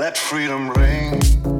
Let freedom ring.